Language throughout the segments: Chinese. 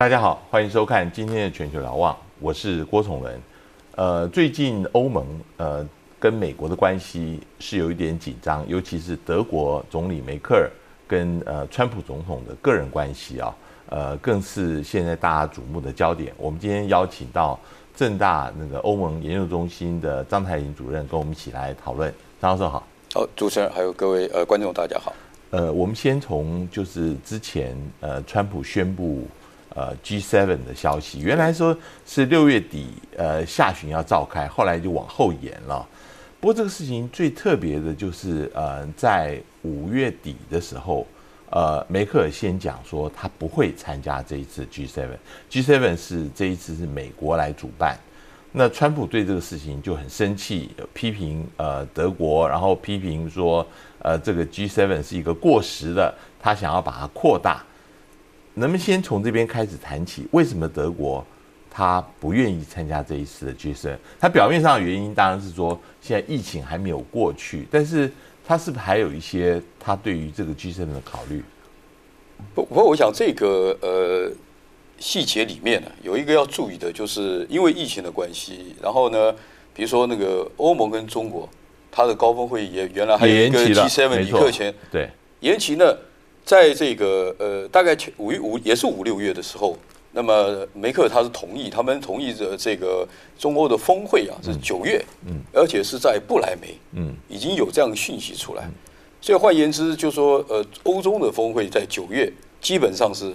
大家好，欢迎收看今天的全球瞭望，我是郭崇伦。呃，最近欧盟呃跟美国的关系是有一点紧张，尤其是德国总理梅克尔跟呃川普总统的个人关系啊，呃更是现在大家瞩目的焦点。我们今天邀请到正大那个欧盟研究中心的张太林主任跟我们一起来讨论。张教授好，好，主持人还有各位呃观众大家好。呃，我们先从就是之前呃川普宣布。呃，G7 的消息原来说是六月底，呃，下旬要召开，后来就往后延了。不过这个事情最特别的就是，呃，在五月底的时候，呃，梅克尔先讲说他不会参加这一次 G7。G7 是这一次是美国来主办，那川普对这个事情就很生气，批评呃德国，然后批评说，呃，这个 G7 是一个过时的，他想要把它扩大。能不能先从这边开始谈起？为什么德国他不愿意参加这一次的 G7？他表面上的原因当然是说现在疫情还没有过去，但是他是不是还有一些他对于这个 G7 的考虑？不，不过我想这个呃细节里面呢，有一个要注意的，就是因为疫情的关系，然后呢，比如说那个欧盟跟中国，它的高峰会也原来还有一个 G7 李克强，对，延期呢。在这个呃，大概五月五也是五六月的时候，那么梅克他是同意，他们同意的这个中欧的峰会啊是九月，嗯，而且是在不来梅，嗯，已经有这样的讯息出来，所以换言之，就说呃，欧洲的峰会在九月基本上是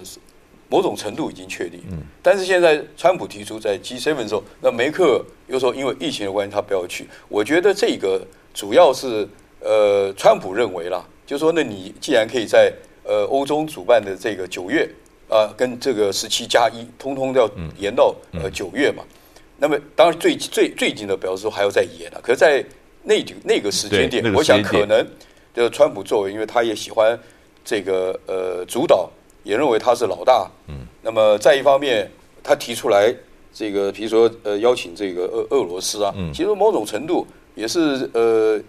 某种程度已经确定，嗯，但是现在川普提出在 G7 的时候，那梅克又说因为疫情的关系他不要去，我觉得这个主要是呃，川普认为啦，就说那你既然可以在呃，欧洲主办的这个九月啊，跟这个十七加一，通通要延到呃九月嘛。那么当然最最最近的表示说还要再延了。可是，在那那个时间点，我想可能的川普作为，因为他也喜欢这个呃主导，也认为他是老大。嗯。那么在一方面，他提出来这个，比如说呃邀请这个俄俄罗斯啊，其实某种程度也是呃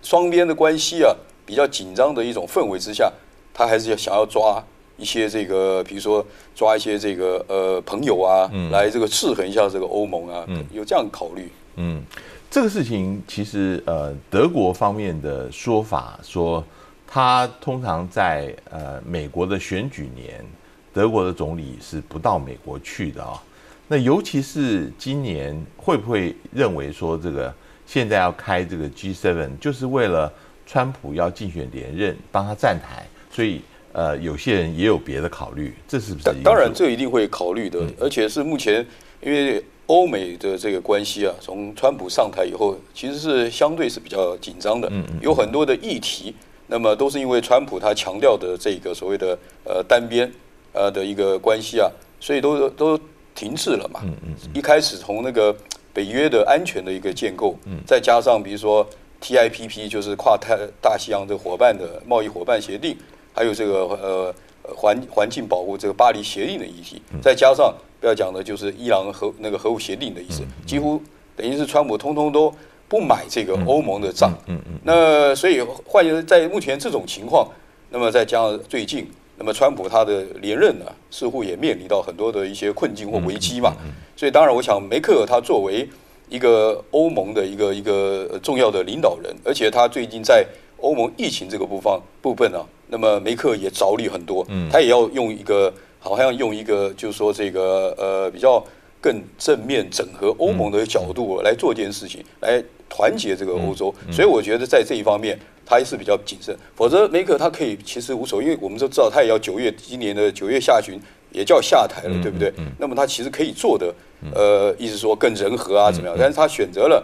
双边的关系啊比较紧张的一种氛围之下。他还是要想要抓一些这个，比如说抓一些这个呃朋友啊，嗯来这个制衡一下这个欧盟啊，嗯有这样考虑。嗯，这个事情其实呃德国方面的说法说，他通常在呃美国的选举年，德国的总理是不到美国去的啊。那尤其是今年会不会认为说这个现在要开这个 G7，就是为了川普要竞选连任，帮他站台？所以，呃，有些人也有别的考虑，这是不是？当然，这一定会考虑的，而且是目前，因为欧美的这个关系啊，从川普上台以后，其实是相对是比较紧张的，嗯嗯，有很多的议题，那么都是因为川普他强调的这个所谓的呃单边呃的一个关系啊，所以都都停滞了嘛，嗯嗯，一开始从那个北约的安全的一个建构，嗯，再加上比如说 TIPP 就是跨太大西洋的伙伴的贸易伙伴协定。还有这个呃环环境保护这个巴黎协定的议题，再加上不要讲的就是伊朗核那个核武协定的意思，几乎等于是川普通通都不买这个欧盟的账。嗯嗯。那所以换言之，在目前这种情况，那么再加上最近，那么川普他的连任呢，似乎也面临到很多的一些困境或危机嘛。所以当然，我想梅克尔他作为一个欧盟的一个一个重要的领导人，而且他最近在欧盟疫情这个部分部分啊。那么梅克也着力很多，他也要用一个好像用一个就是说这个呃比较更正面整合欧盟的角度来做这件事情，来团结这个欧洲。所以我觉得在这一方面他还是比较谨慎。否则梅克他可以其实无所谓，因为我们都知道他也要九月今年的九月下旬也叫下台了，对不对？那么他其实可以做的呃，意思说更人和啊怎么样？但是他选择了。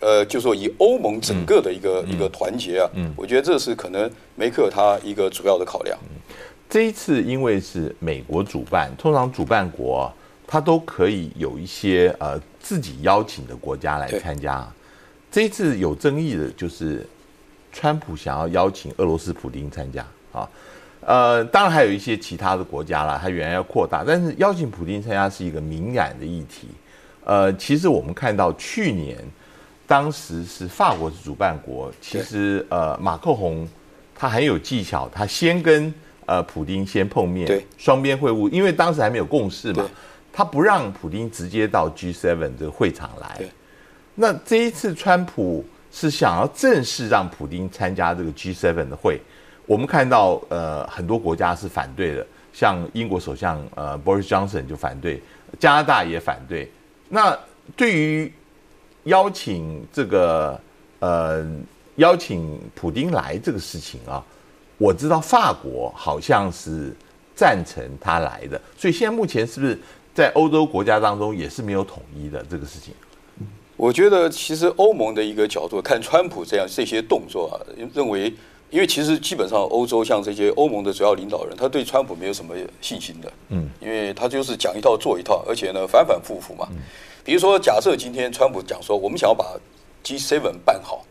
呃，就说以欧盟整个的一个一个团结啊，嗯我觉得这是可能梅克他一个主要的考量。这一次因为是美国主办，通常主办国他都可以有一些呃自己邀请的国家来参加。这一次有争议的就是川普想要邀请俄罗斯普丁参加啊，呃，当然还有一些其他的国家啦，他原来要扩大，但是邀请普丁参加是一个敏感的议题。呃，其实我们看到去年。当时是法国是主办国，其实呃马克宏他很有技巧，他先跟呃普丁先碰面，对，双边会晤，因为当时还没有共识嘛，他不让普丁直接到 G7 这个会场来。那这一次川普是想要正式让普丁参加这个 G7 的会，我们看到呃很多国家是反对的，像英国首相呃 Boris Johnson 就反对，加拿大也反对。那对于邀请这个呃邀请普丁来这个事情啊，我知道法国好像是赞成他来的，所以现在目前是不是在欧洲国家当中也是没有统一的这个事情？我觉得其实欧盟的一个角度看川普这样这些动作啊，认为，因为其实基本上欧洲像这些欧盟的主要领导人，他对川普没有什么信心的，嗯，因为他就是讲一套做一套，而且呢反反复复嘛。比如说，假设今天川普讲说，我们想要把 G7 办好，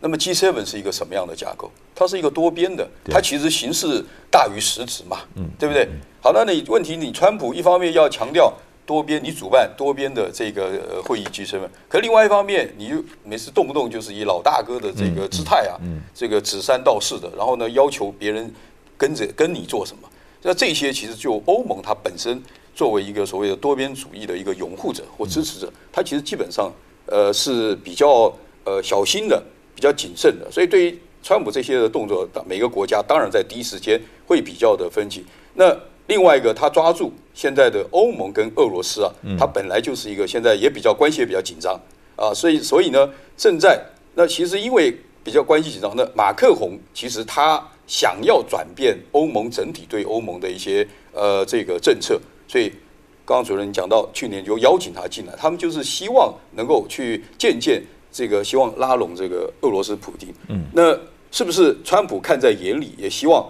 那么 G7 是一个什么样的架构？它是一个多边的，它其实形式大于实质嘛，嗯，对不对？好，那你问题，你川普一方面要强调。多边，你主办多边的这个呃会议及身份可另外一方面，你又每次动不动就是以老大哥的这个姿态啊，这个指三道四的，然后呢要求别人跟着跟你做什么？那这些其实就欧盟它本身作为一个所谓的多边主义的一个拥护者或支持者，它其实基本上呃是比较呃小心的，比较谨慎的。所以对于川普这些的动作，每个国家当然在第一时间会比较的分歧。那另外一个，他抓住现在的欧盟跟俄罗斯啊，他本来就是一个现在也比较关系也比较紧张啊，所以所以呢，正在那其实因为比较关系紧张，那马克宏其实他想要转变欧盟整体对欧盟的一些呃这个政策，所以刚刚主任讲到去年就邀请他进来，他们就是希望能够去见见这个，希望拉拢这个俄罗斯普京。嗯，那是不是川普看在眼里，也希望？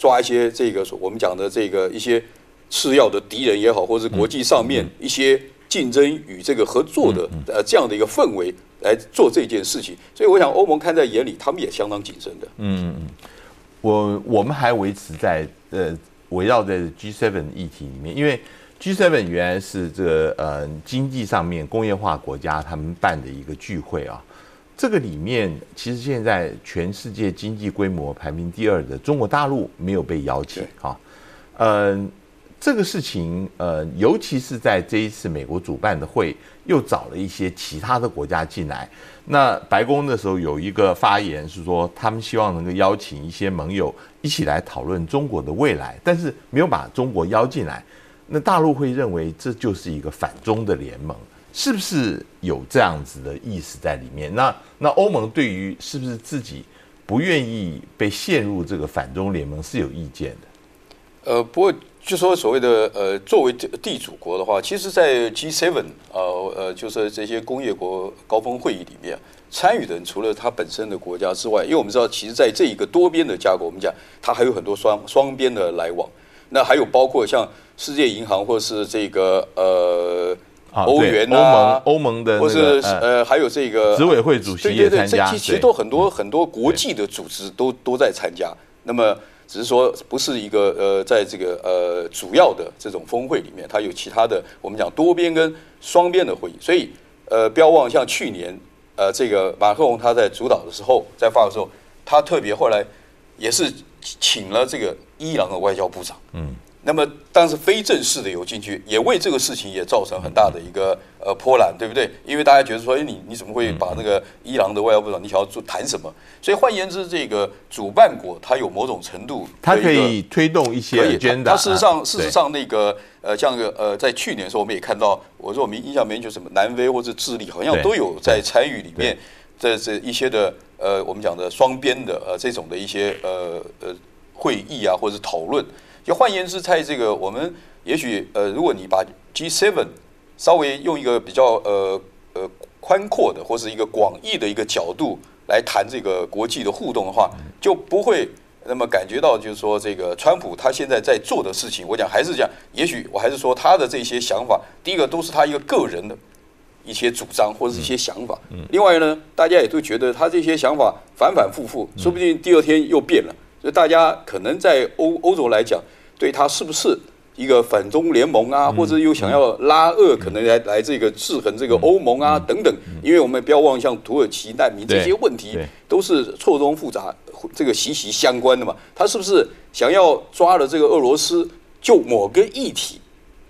抓一些这个我们讲的这个一些次要的敌人也好，或者是国际上面一些竞争与这个合作的呃这样的一个氛围来做这件事情，所以我想欧盟看在眼里，他们也相当谨慎的。嗯嗯，我我们还维持在呃围绕在 G7 议题里面，因为 G7 原来是这个呃经济上面工业化国家他们办的一个聚会啊。这个里面，其实现在全世界经济规模排名第二的中国大陆没有被邀请啊。嗯，这个事情，呃，尤其是在这一次美国主办的会，又找了一些其他的国家进来。那白宫的时候有一个发言是说，他们希望能够邀请一些盟友一起来讨论中国的未来，但是没有把中国邀进来。那大陆会认为这就是一个反中的联盟。是不是有这样子的意思在里面？那那欧盟对于是不是自己不愿意被陷入这个反中联盟是有意见的？呃，不过就说所谓的呃，作为地主国的话，其实，在 G7 呃呃，就是这些工业国高峰会议里面参与的人，除了他本身的国家之外，因为我们知道，其实在这一个多边的架构，我们讲它还有很多双双边的来往，那还有包括像世界银行或是这个呃。欧元啊，欧盟欧盟的，或是呃，还有这个执委会主席也参加，其实都很多很多国际的组织都都在参加。那么只是说不是一个呃，在这个呃主要的这种峰会里面，它有其他的我们讲多边跟双边的会议。所以呃，不要忘像去年呃，这个马克龙他在主导的时候，在发的时候，他特别后来也是请了这个伊朗的外交部长，嗯。那么，当时非正式的有进去，也为这个事情也造成很大的一个呃波澜，对不对？因为大家觉得说，哎，你你怎么会把那个伊朗的外交部长，你想要做谈什么？所以换言之，这个主办国它有某种程度，它可以推动一些。它事实上，事实上那个呃，像个呃，在去年的时候，我们也看到，我说我们印象没就什么南非或者智利，好像都有在参与里面，这这一些的呃，我们讲的双边的呃这种的一些呃呃会议啊，或者是讨论。就换言之，在这个我们也许呃，如果你把 G7 稍微用一个比较呃呃宽阔的或是一个广义的一个角度来谈这个国际的互动的话，就不会那么感觉到就是说这个川普他现在在做的事情，我讲还是讲，也许我还是说他的这些想法，第一个都是他一个个人的一些主张或者是一些想法。另外呢，大家也都觉得他这些想法反反复复，说不定第二天又变了。所以大家可能在欧欧洲来讲，对他是不是一个反中联盟啊，或者又想要拉俄，可能来来这个制衡这个欧盟啊等等。因为我们不要忘，像土耳其难民这些问题，都是错综复杂，这个息息相关的嘛。他是不是想要抓了这个俄罗斯，就某个议题，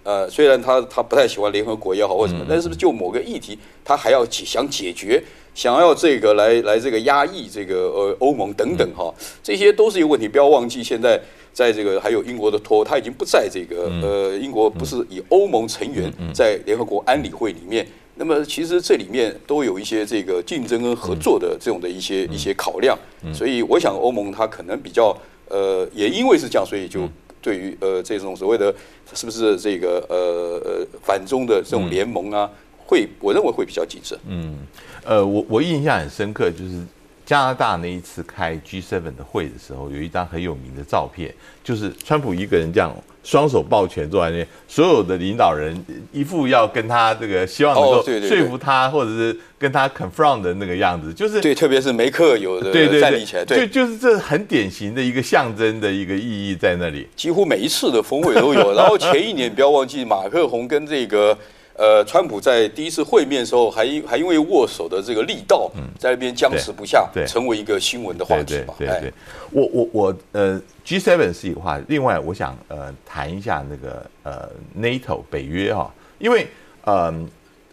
呃，虽然他他不太喜欢联合国也好或什么，但是不是就某个议题，他还要解想解决，想要这个来来这个压抑这个呃欧盟等等哈，这些都是一个问题。不要忘记，现在在这个还有英国的脱欧，他已经不在这个呃英国不是以欧盟成员在联合国安理会里面。那么其实这里面都有一些这个竞争跟合作的这种的一些一些考量，所以我想欧盟它可能比较呃，也因为是这样，所以就对于呃这种所谓的是不是这个呃呃反中的这种联盟啊，会我认为会比较谨慎。嗯，呃，我我印象很深刻，就是加拿大那一次开 G7 的会的时候，有一张很有名的照片，就是川普一个人这样。双手抱拳坐在那，所有的领导人一副要跟他这个希望能够说服他，或者是跟他 confront 的那个样子，就是对，特别是梅克有的站立起来，对，就就是这很典型的一个象征的一个意义在那里。几乎每一次的峰会都有，然后前一年 不要忘记马克宏跟这个。呃，川普在第一次会面的时候，还因还因为握手的这个力道，在那边僵持不下，成为一个新闻的话题嘛。对对，我我我呃，G7 是一个话题。另外，我想呃谈一下那个呃 NATO 北约哈，因为呃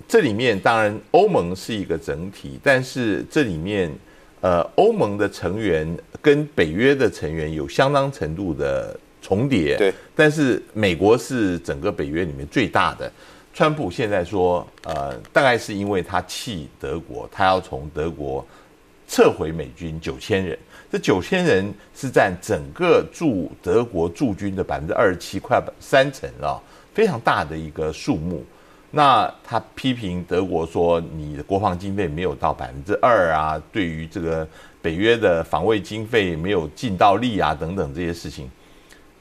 这里面当然欧盟是一个整体，但是这里面呃欧盟的成员跟北约的成员有相当程度的重叠。对，但是美国是整个北约里面最大的。川普现在说，呃，大概是因为他气德国，他要从德国撤回美军九千人。这九千人是占整个驻德国驻军的百分之二十七，快三成了，非常大的一个数目。那他批评德国说，你的国防经费没有到百分之二啊，对于这个北约的防卫经费没有尽到力啊，等等这些事情，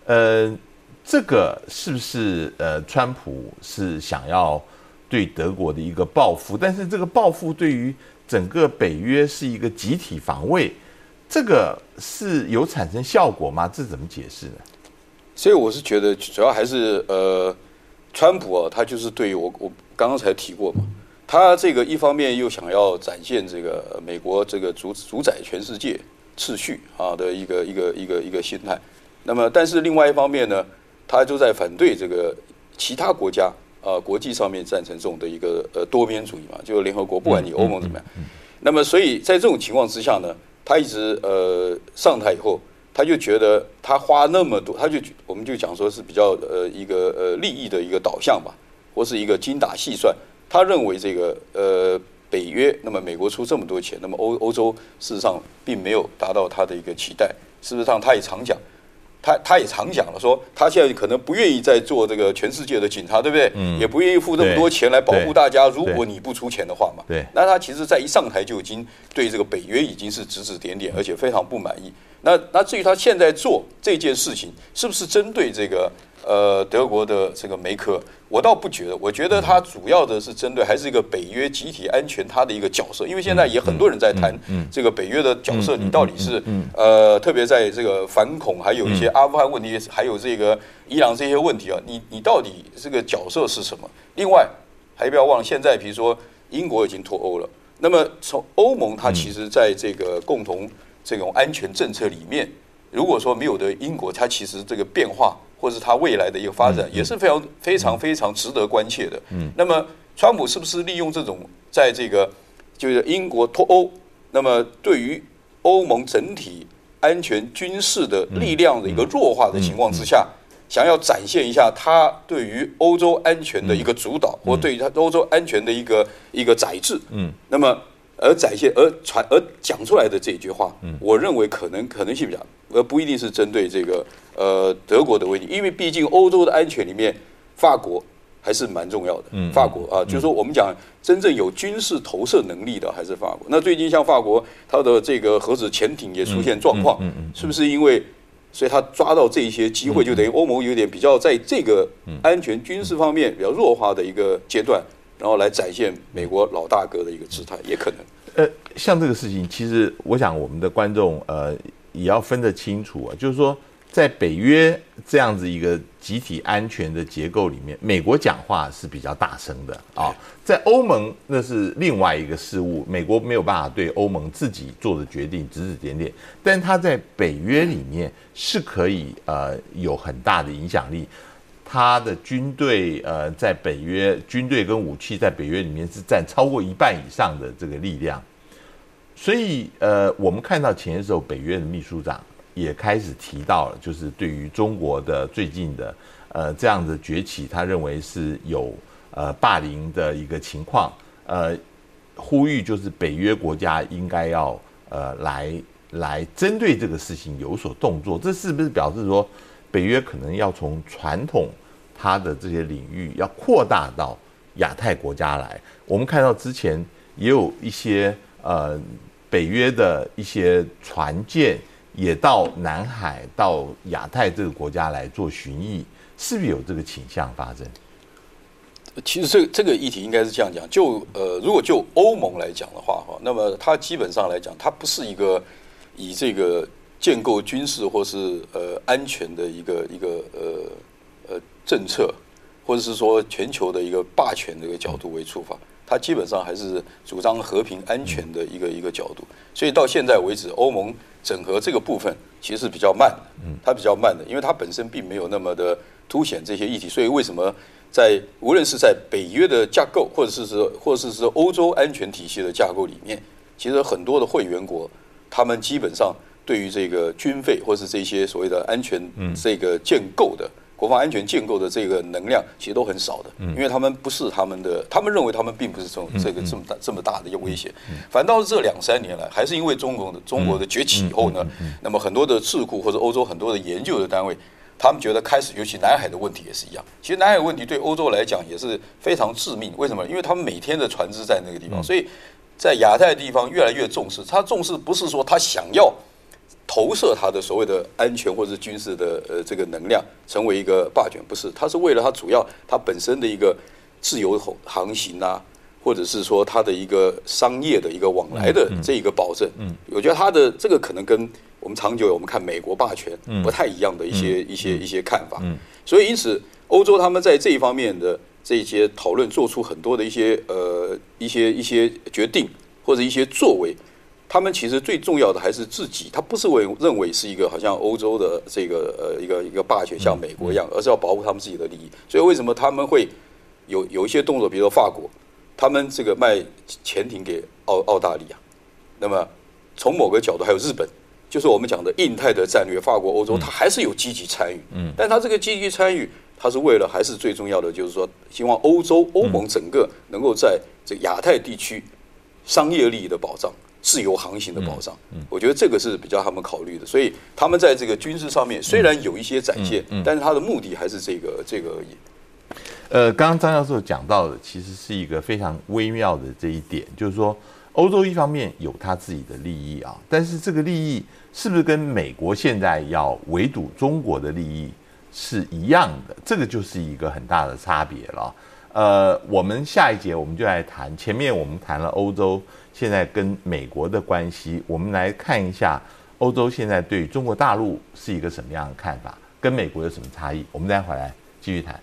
呃。这个是不是呃，川普是想要对德国的一个报复？但是这个报复对于整个北约是一个集体防卫，这个是有产生效果吗？这怎么解释呢？所以我是觉得，主要还是呃，川普啊，他就是对于我我刚刚才提过嘛，他这个一方面又想要展现这个美国这个主主宰全世界秩序啊的一个一个一个一个心态，那么但是另外一方面呢？他就在反对这个其他国家啊，国际上面赞成这种的一个呃多边主义嘛，就联合国，不管你欧盟怎么样。那么，所以在这种情况之下呢，他一直呃上台以后，他就觉得他花那么多，他就我们就讲说是比较呃一个呃利益的一个导向吧，或是一个精打细算。他认为这个呃北约，那么美国出这么多钱，那么欧欧洲事实上并没有达到他的一个期待。事实上，他也常讲。他他也常讲了，说他现在可能不愿意再做这个全世界的警察，对不对？嗯。也不愿意付那么多钱来保护大家。如果你不出钱的话嘛。对。那他其实，在一上台就已经对这个北约已经是指指点点，而且非常不满意。那那至于他现在做这件事情，是不是针对这个？呃，德国的这个梅克，我倒不觉得，我觉得他主要的是针对还是一个北约集体安全他的一个角色，因为现在也很多人在谈这个北约的角色，你到底是呃，特别在这个反恐，还有一些阿富汗问题，还有这个伊朗这些问题啊，你你到底这个角色是什么？另外，还不要忘了，现在比如说英国已经脱欧了，那么从欧盟它其实在这个共同这种安全政策里面，如果说没有的英国，它其实这个变化。或是它未来的一个发展也是非常非常非常值得关切的。嗯，那么川普是不是利用这种在这个就是英国脱欧，那么对于欧盟整体安全军事的力量的一个弱化的情况之下，想要展现一下他对于欧洲安全的一个主导，或对于他欧洲安全的一个一个宰制？嗯，那么。而展现而传而讲出来的这一句话，我认为可能可能性比较，而不一定是针对这个呃德国的问题，因为毕竟欧洲的安全里面，法国还是蛮重要的。法国啊，就是说我们讲真正有军事投射能力的还是法国。那最近像法国，它的这个核子潜艇也出现状况，是不是因为所以他抓到这一些机会，就等于欧盟有点比较在这个安全军事方面比较弱化的一个阶段。然后来展现美国老大哥的一个姿态，也可能。呃，像这个事情，其实我想我们的观众呃也要分得清楚啊，就是说在北约这样子一个集体安全的结构里面，美国讲话是比较大声的啊。在欧盟那是另外一个事物，美国没有办法对欧盟自己做的决定指指点点，但他在北约里面是可以呃有很大的影响力。他的军队呃在北约军队跟武器在北约里面是占超过一半以上的这个力量，所以呃我们看到前时候北约的秘书长。也开始提到了，就是对于中国的最近的呃这样的崛起，他认为是有呃霸凌的一个情况，呃呼吁就是北约国家应该要呃来来针对这个事情有所动作，这是不是表示说北约可能要从传统它的这些领域要扩大到亚太国家来？我们看到之前也有一些呃北约的一些船舰。也到南海、到亚太这个国家来做巡弋，是不是有这个倾向发生？其实这这个议题应该是这样讲，就呃，如果就欧盟来讲的话，哈，那么它基本上来讲，它不是一个以这个建构军事或是呃安全的一个一个呃呃政策，或者是说全球的一个霸权的一个角度为出发。它基本上还是主张和平安全的一个一个角度，所以到现在为止，欧盟整合这个部分其实是比较慢的，嗯，它比较慢的，因为它本身并没有那么的凸显这些议题，所以为什么在无论是在北约的架构，或者是说，或者是说欧洲安全体系的架构里面，其实很多的会员国，他们基本上对于这个军费或是这些所谓的安全这个建构的。国防安全建构的这个能量其实都很少的，因为他们不是他们的，他们认为他们并不是这种这个这么大这么大的一个威胁，反倒是这两三年来，还是因为中国的中国的崛起以后呢，那么很多的智库或者欧洲很多的研究的单位，他们觉得开始，尤其南海的问题也是一样。其实南海问题对欧洲来讲也是非常致命，为什么？因为他们每天的船只在那个地方，所以在亚太地方越来越重视。他重视不是说他想要。投射它的所谓的安全或者是军事的呃这个能量，成为一个霸权，不是？它是为了它主要它本身的一个自由航行啊，或者是说它的一个商业的一个往来的这一个保证。嗯，我觉得它的这个可能跟我们长久我们看美国霸权不太一样的一些一些一些看法。嗯，所以因此欧洲他们在这一方面的这些讨论，做出很多的一些呃一些一些决定或者一些作为。他们其实最重要的还是自己，他不是为认为是一个好像欧洲的这个呃一个一个霸权像美国一样，而是要保护他们自己的利益。所以为什么他们会有有一些动作？比如说法国，他们这个卖潜艇给澳澳大利亚，那么从某个角度还有日本，就是我们讲的印太的战略，法国、欧洲，他还是有积极参与。嗯，但他这个积极参与，他是为了还是最重要的，就是说希望欧洲欧盟整个能够在这亚太地区商业利益的保障。自由航行的保障，嗯我觉得这个是比较他们考虑的，所以他们在这个军事上面虽然有一些展现，但是他的目的还是这个这个而已。呃，刚刚张教授讲到的，其实是一个非常微妙的这一点，就是说，欧洲一方面有他自己的利益啊，但是这个利益是不是跟美国现在要围堵中国的利益是一样的？这个就是一个很大的差别了。呃，我们下一节我们就来谈，前面我们谈了欧洲。现在跟美国的关系，我们来看一下欧洲现在对中国大陆是一个什么样的看法，跟美国有什么差异？我们待会儿来继续谈。